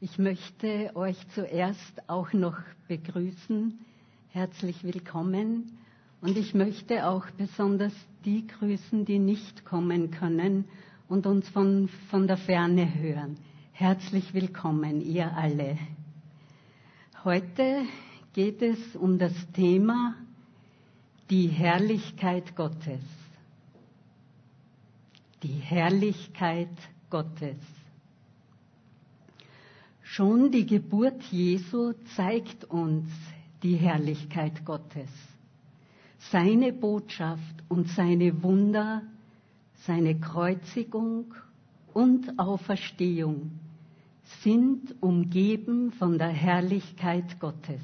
Ich möchte euch zuerst auch noch begrüßen. Herzlich willkommen. Und ich möchte auch besonders die grüßen, die nicht kommen können und uns von, von der Ferne hören. Herzlich willkommen, ihr alle. Heute geht es um das Thema die Herrlichkeit Gottes. Die Herrlichkeit Gottes. Schon die Geburt Jesu zeigt uns die Herrlichkeit Gottes. Seine Botschaft und seine Wunder, seine Kreuzigung und Auferstehung sind umgeben von der Herrlichkeit Gottes.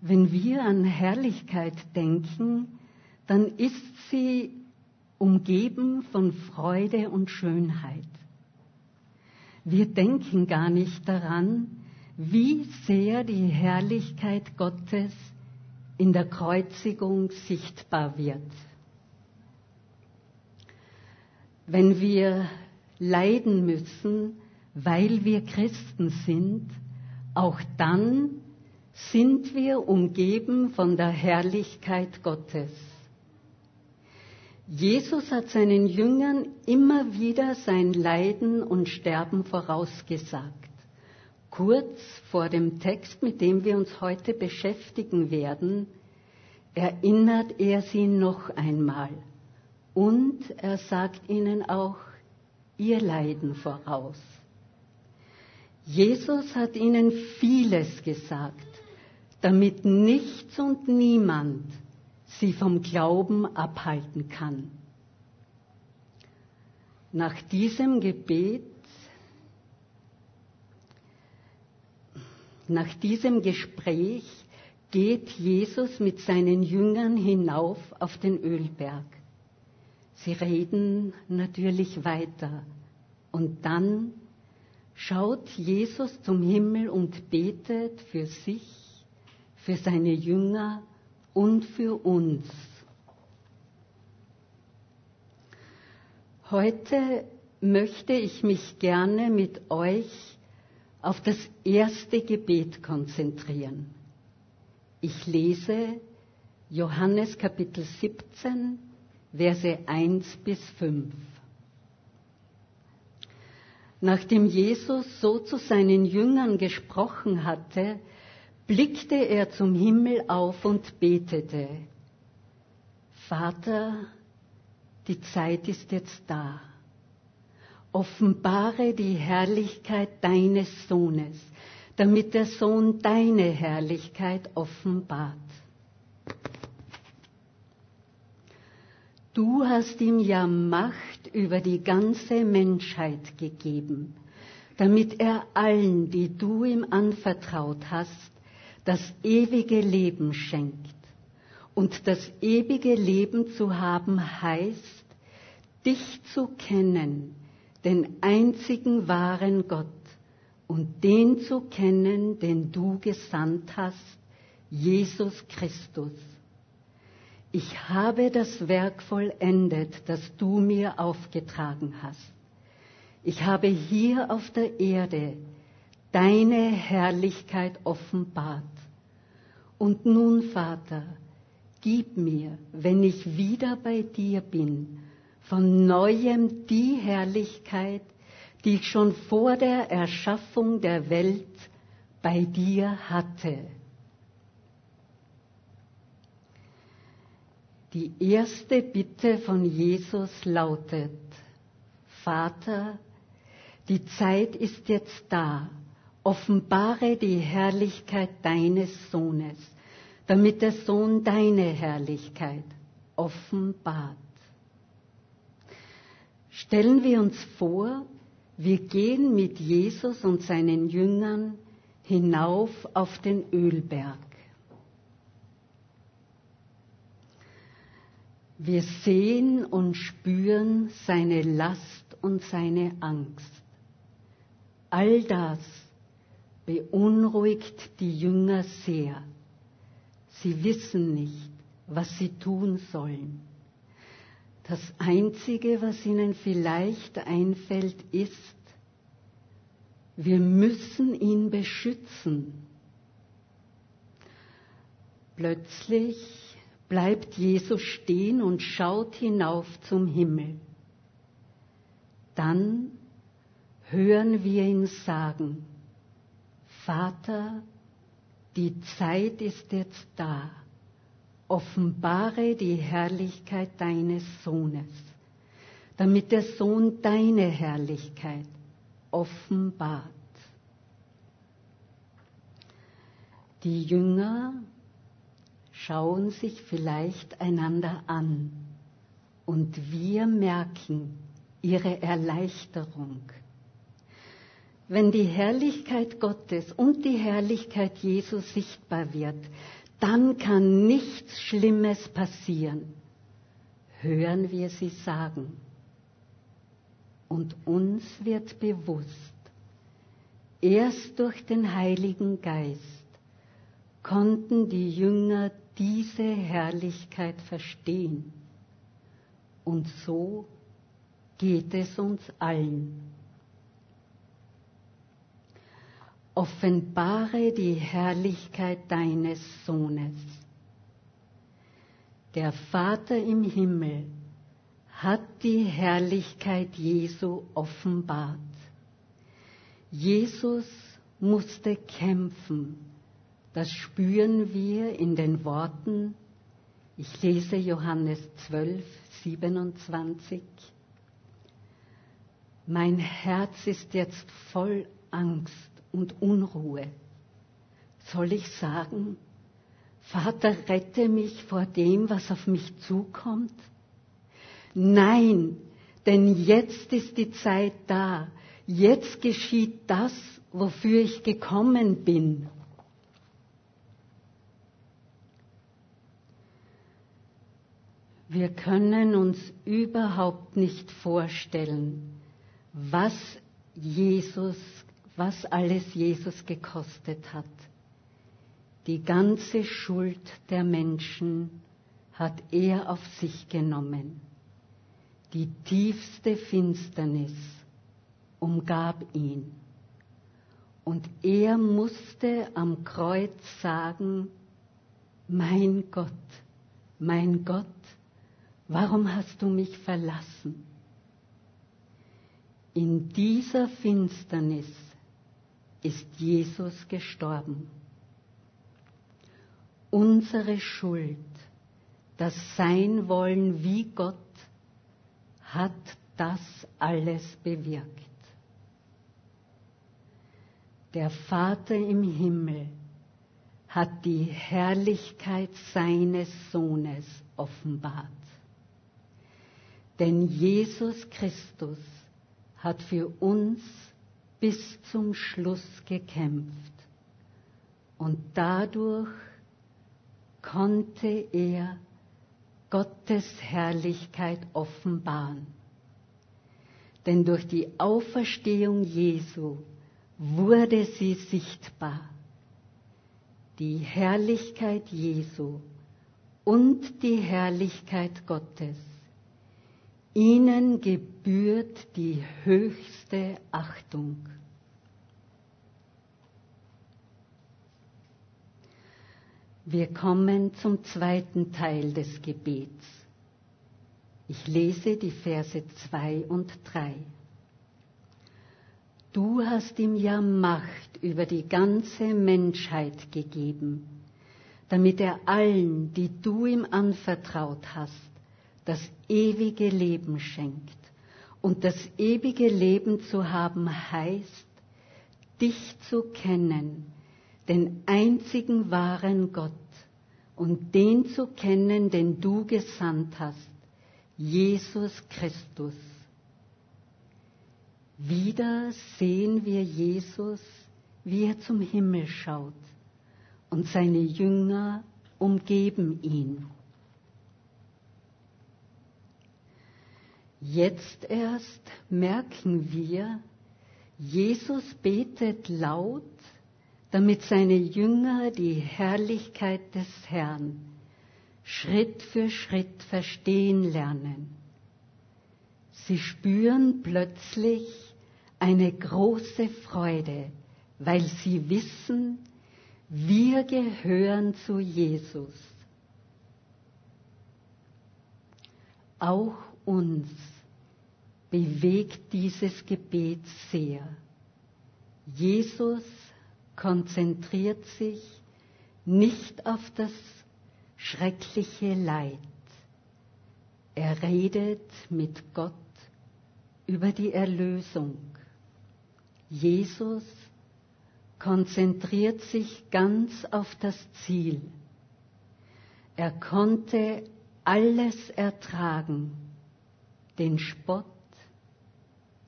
Wenn wir an Herrlichkeit denken, dann ist sie umgeben von Freude und Schönheit. Wir denken gar nicht daran, wie sehr die Herrlichkeit Gottes in der Kreuzigung sichtbar wird. Wenn wir leiden müssen, weil wir Christen sind, auch dann sind wir umgeben von der Herrlichkeit Gottes. Jesus hat seinen Jüngern immer wieder sein Leiden und Sterben vorausgesagt. Kurz vor dem Text, mit dem wir uns heute beschäftigen werden, erinnert er sie noch einmal und er sagt ihnen auch ihr Leiden voraus. Jesus hat ihnen vieles gesagt, damit nichts und niemand sie vom Glauben abhalten kann. Nach diesem Gebet, nach diesem Gespräch geht Jesus mit seinen Jüngern hinauf auf den Ölberg. Sie reden natürlich weiter und dann schaut Jesus zum Himmel und betet für sich, für seine Jünger und für uns. Heute möchte ich mich gerne mit euch auf das erste Gebet konzentrieren. Ich lese Johannes Kapitel 17, Verse 1 bis 5. Nachdem Jesus so zu seinen Jüngern gesprochen hatte, blickte er zum Himmel auf und betete, Vater, die Zeit ist jetzt da. Offenbare die Herrlichkeit deines Sohnes, damit der Sohn deine Herrlichkeit offenbart. Du hast ihm ja Macht über die ganze Menschheit gegeben, damit er allen, die du ihm anvertraut hast, das ewige Leben schenkt. Und das ewige Leben zu haben heißt, dich zu kennen, den einzigen wahren Gott, und den zu kennen, den du gesandt hast, Jesus Christus. Ich habe das Werk vollendet, das du mir aufgetragen hast. Ich habe hier auf der Erde deine Herrlichkeit offenbart. Und nun, Vater, gib mir, wenn ich wieder bei dir bin, von neuem die Herrlichkeit, die ich schon vor der Erschaffung der Welt bei dir hatte. Die erste Bitte von Jesus lautet, Vater, die Zeit ist jetzt da, offenbare die Herrlichkeit deines Sohnes, damit der Sohn deine Herrlichkeit offenbart. Stellen wir uns vor, wir gehen mit Jesus und seinen Jüngern hinauf auf den Ölberg. Wir sehen und spüren seine Last und seine Angst. All das beunruhigt die Jünger sehr. Sie wissen nicht, was sie tun sollen. Das Einzige, was ihnen vielleicht einfällt, ist, Wir müssen ihn beschützen. Plötzlich bleibt Jesus stehen und schaut hinauf zum Himmel. Dann hören wir ihn sagen, Vater, die Zeit ist jetzt da, offenbare die Herrlichkeit deines Sohnes, damit der Sohn deine Herrlichkeit offenbart. Die Jünger schauen sich vielleicht einander an und wir merken ihre Erleichterung. Wenn die Herrlichkeit Gottes und die Herrlichkeit Jesu sichtbar wird, dann kann nichts Schlimmes passieren. Hören wir sie sagen. Und uns wird bewusst, erst durch den Heiligen Geist konnten die Jünger diese Herrlichkeit verstehen. Und so geht es uns allen. Offenbare die Herrlichkeit deines Sohnes. Der Vater im Himmel hat die Herrlichkeit Jesu offenbart. Jesus musste kämpfen das spüren wir in den Worten, ich lese Johannes 12, 27. Mein Herz ist jetzt voll Angst und Unruhe. Soll ich sagen, Vater, rette mich vor dem, was auf mich zukommt? Nein, denn jetzt ist die Zeit da. Jetzt geschieht das, wofür ich gekommen bin. Wir können uns überhaupt nicht vorstellen, was Jesus, was alles Jesus gekostet hat. Die ganze Schuld der Menschen hat er auf sich genommen. Die tiefste Finsternis umgab ihn. Und er musste am Kreuz sagen, mein Gott, mein Gott, Warum hast du mich verlassen? In dieser Finsternis ist Jesus gestorben. Unsere Schuld, das Sein wollen wie Gott, hat das alles bewirkt. Der Vater im Himmel hat die Herrlichkeit seines Sohnes offenbart. Denn Jesus Christus hat für uns bis zum Schluss gekämpft und dadurch konnte er Gottes Herrlichkeit offenbaren. Denn durch die Auferstehung Jesu wurde sie sichtbar. Die Herrlichkeit Jesu und die Herrlichkeit Gottes Ihnen gebührt die höchste Achtung. Wir kommen zum zweiten Teil des Gebets. Ich lese die Verse 2 und 3. Du hast ihm ja Macht über die ganze Menschheit gegeben, damit er allen, die du ihm anvertraut hast, das ewige Leben schenkt. Und das ewige Leben zu haben heißt, dich zu kennen, den einzigen wahren Gott und den zu kennen, den du gesandt hast, Jesus Christus. Wieder sehen wir Jesus, wie er zum Himmel schaut und seine Jünger umgeben ihn. Jetzt erst merken wir, Jesus betet laut, damit seine Jünger die Herrlichkeit des Herrn Schritt für Schritt verstehen lernen. Sie spüren plötzlich eine große Freude, weil sie wissen, wir gehören zu Jesus. Auch uns bewegt dieses Gebet sehr. Jesus konzentriert sich nicht auf das schreckliche Leid. Er redet mit Gott über die Erlösung. Jesus konzentriert sich ganz auf das Ziel. Er konnte alles ertragen, den Spott,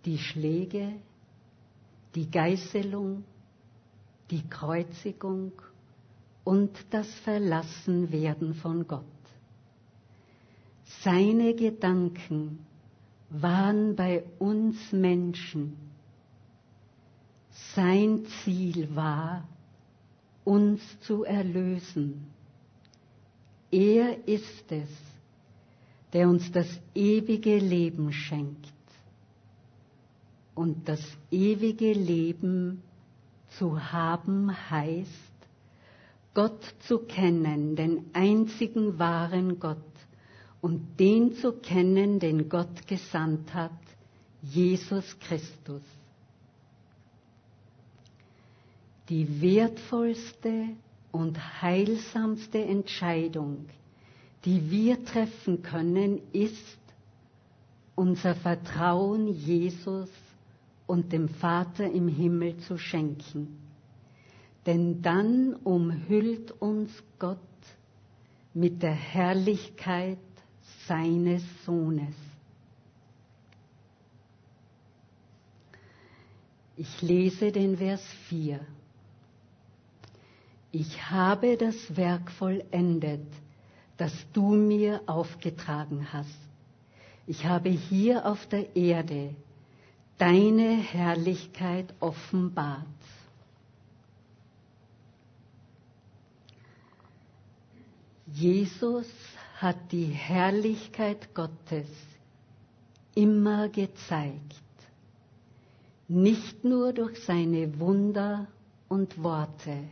die Schläge, die Geißelung, die Kreuzigung und das Verlassenwerden von Gott. Seine Gedanken waren bei uns Menschen. Sein Ziel war, uns zu erlösen. Er ist es, der uns das ewige Leben schenkt. Und das ewige Leben zu haben heißt, Gott zu kennen, den einzigen wahren Gott und den zu kennen, den Gott gesandt hat, Jesus Christus. Die wertvollste und heilsamste Entscheidung, die wir treffen können, ist, unser Vertrauen Jesus und dem Vater im Himmel zu schenken. Denn dann umhüllt uns Gott mit der Herrlichkeit seines Sohnes. Ich lese den Vers 4. Ich habe das Werk vollendet, das du mir aufgetragen hast. Ich habe hier auf der Erde deine Herrlichkeit offenbart. Jesus hat die Herrlichkeit Gottes immer gezeigt, nicht nur durch seine Wunder und Worte,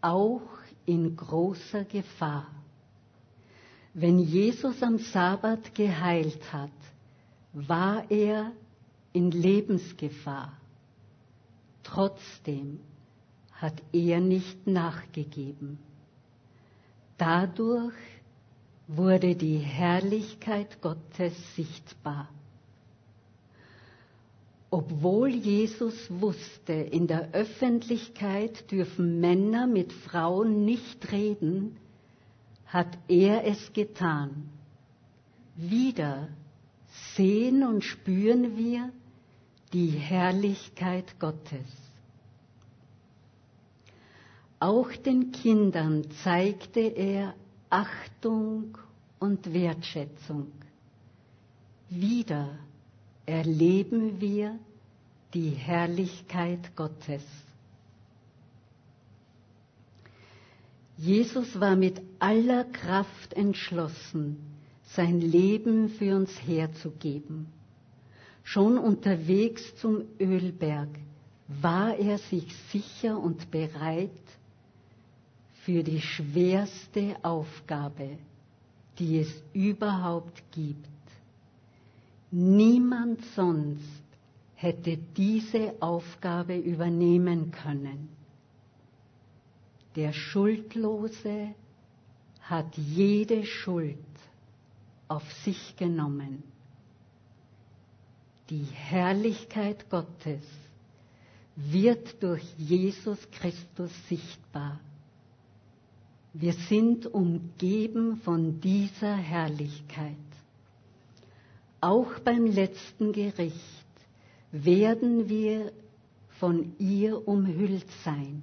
auch in großer Gefahr. Wenn Jesus am Sabbat geheilt hat, war er in Lebensgefahr. Trotzdem hat er nicht nachgegeben. Dadurch wurde die Herrlichkeit Gottes sichtbar. Obwohl Jesus wusste, in der Öffentlichkeit dürfen Männer mit Frauen nicht reden, hat er es getan. Wieder sehen und spüren wir die Herrlichkeit Gottes. Auch den Kindern zeigte er Achtung und Wertschätzung. Wieder erleben wir die Herrlichkeit Gottes. Jesus war mit aller Kraft entschlossen, sein Leben für uns herzugeben. Schon unterwegs zum Ölberg war er sich sicher und bereit, für die schwerste Aufgabe, die es überhaupt gibt. Niemand sonst hätte diese Aufgabe übernehmen können. Der Schuldlose hat jede Schuld auf sich genommen. Die Herrlichkeit Gottes wird durch Jesus Christus sichtbar. Wir sind umgeben von dieser Herrlichkeit. Auch beim letzten Gericht werden wir von ihr umhüllt sein,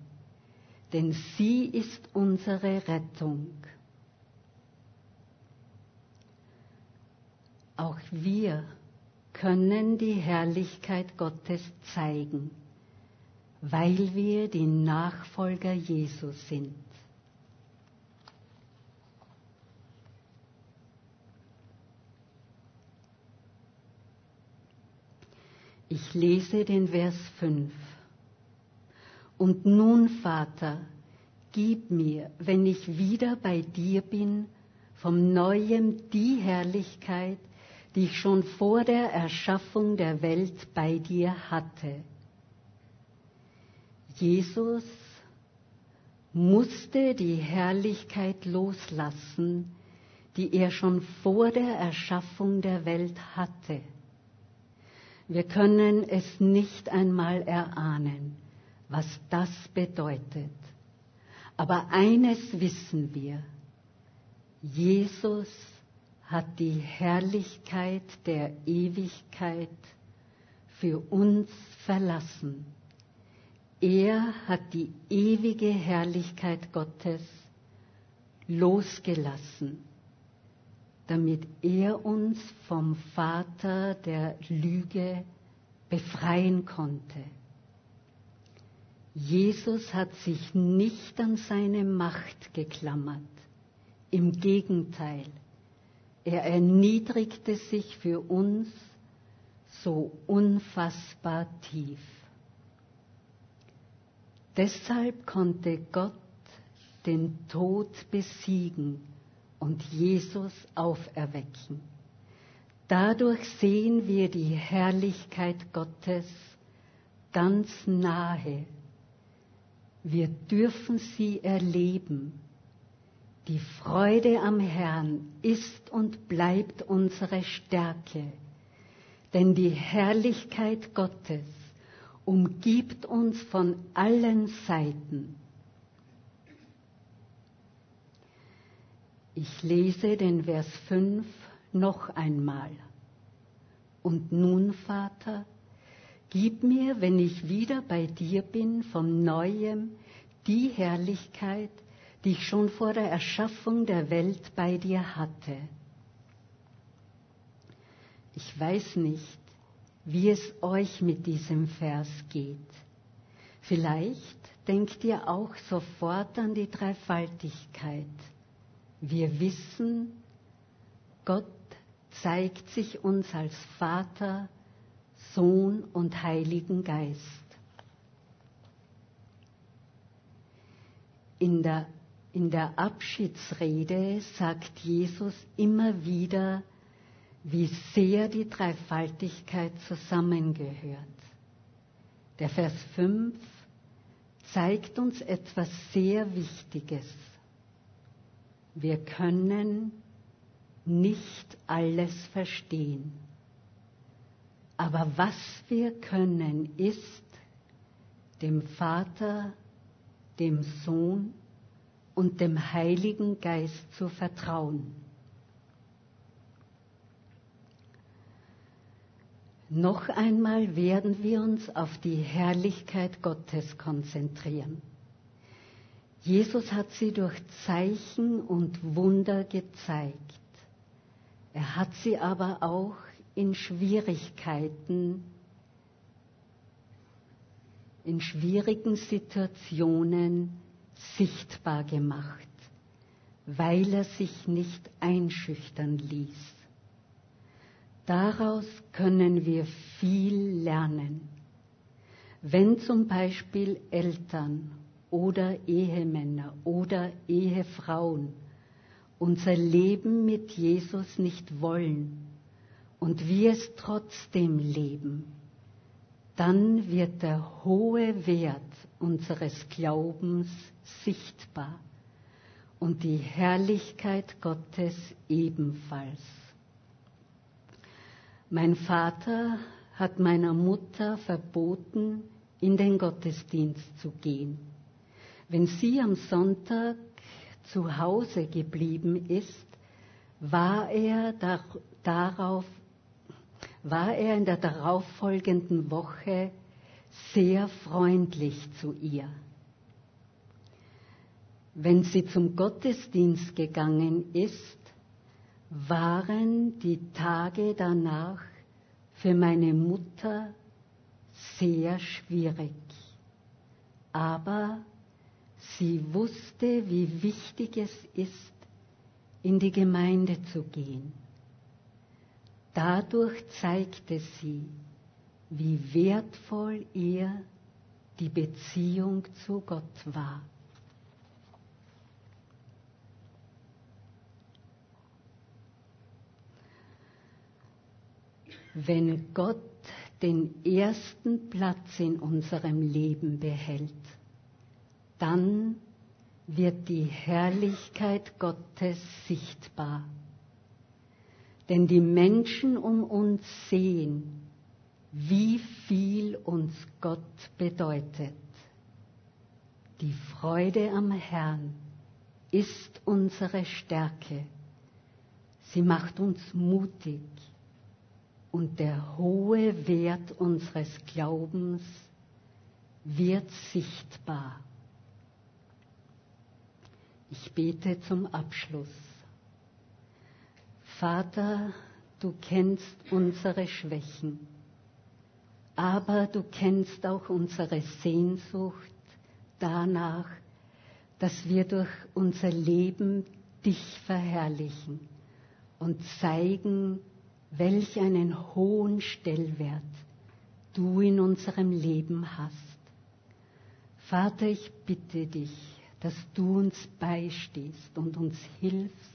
denn sie ist unsere Rettung. Auch wir können die Herrlichkeit Gottes zeigen, weil wir die Nachfolger Jesus sind. Ich lese den Vers 5. Und nun, Vater, gib mir, wenn ich wieder bei dir bin, vom neuem die Herrlichkeit, die ich schon vor der Erschaffung der Welt bei dir hatte. Jesus musste die Herrlichkeit loslassen, die er schon vor der Erschaffung der Welt hatte. Wir können es nicht einmal erahnen, was das bedeutet. Aber eines wissen wir, Jesus hat die Herrlichkeit der Ewigkeit für uns verlassen. Er hat die ewige Herrlichkeit Gottes losgelassen, damit er uns vom Vater der Lüge befreien konnte. Jesus hat sich nicht an seine Macht geklammert. Im Gegenteil, er erniedrigte sich für uns so unfassbar tief. Deshalb konnte Gott den Tod besiegen und Jesus auferwecken. Dadurch sehen wir die Herrlichkeit Gottes ganz nahe. Wir dürfen sie erleben die Freude am Herrn ist und bleibt unsere Stärke, denn die Herrlichkeit Gottes umgibt uns von allen Seiten. Ich lese den Vers 5 noch einmal. Und nun, Vater, gib mir, wenn ich wieder bei dir bin, von neuem die Herrlichkeit, die ich schon vor der Erschaffung der Welt bei dir hatte. Ich weiß nicht, wie es euch mit diesem Vers geht. Vielleicht denkt ihr auch sofort an die Dreifaltigkeit. Wir wissen, Gott zeigt sich uns als Vater, Sohn und Heiligen Geist. In der in der Abschiedsrede sagt Jesus immer wieder, wie sehr die Dreifaltigkeit zusammengehört. Der Vers 5 zeigt uns etwas sehr Wichtiges. Wir können nicht alles verstehen. Aber was wir können, ist dem Vater, dem Sohn und dem Heiligen Geist zu vertrauen. Noch einmal werden wir uns auf die Herrlichkeit Gottes konzentrieren. Jesus hat sie durch Zeichen und Wunder gezeigt. Er hat sie aber auch in Schwierigkeiten, in schwierigen Situationen sichtbar gemacht, weil er sich nicht einschüchtern ließ. Daraus können wir viel lernen. Wenn zum Beispiel Eltern oder Ehemänner oder Ehefrauen unser Leben mit Jesus nicht wollen und wir es trotzdem leben, dann wird der hohe Wert unseres Glaubens sichtbar und die Herrlichkeit Gottes ebenfalls. Mein Vater hat meiner Mutter verboten, in den Gottesdienst zu gehen. Wenn sie am Sonntag zu Hause geblieben ist, war er dar darauf war er in der darauffolgenden Woche sehr freundlich zu ihr. Wenn sie zum Gottesdienst gegangen ist, waren die Tage danach für meine Mutter sehr schwierig. Aber sie wusste, wie wichtig es ist, in die Gemeinde zu gehen. Dadurch zeigte sie, wie wertvoll ihr die Beziehung zu Gott war. Wenn Gott den ersten Platz in unserem Leben behält, dann wird die Herrlichkeit Gottes sichtbar. Denn die Menschen um uns sehen, wie viel uns Gott bedeutet. Die Freude am Herrn ist unsere Stärke. Sie macht uns mutig und der hohe Wert unseres Glaubens wird sichtbar. Ich bete zum Abschluss. Vater, du kennst unsere Schwächen, aber du kennst auch unsere Sehnsucht danach, dass wir durch unser Leben dich verherrlichen und zeigen, welch einen hohen Stellwert du in unserem Leben hast. Vater, ich bitte dich, dass du uns beistehst und uns hilfst,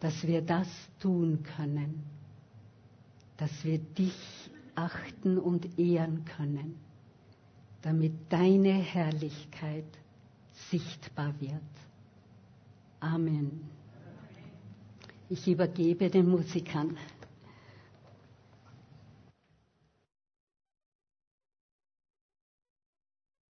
dass wir das tun können, dass wir dich achten und ehren können, damit deine Herrlichkeit sichtbar wird. Amen. Ich übergebe den Musikern.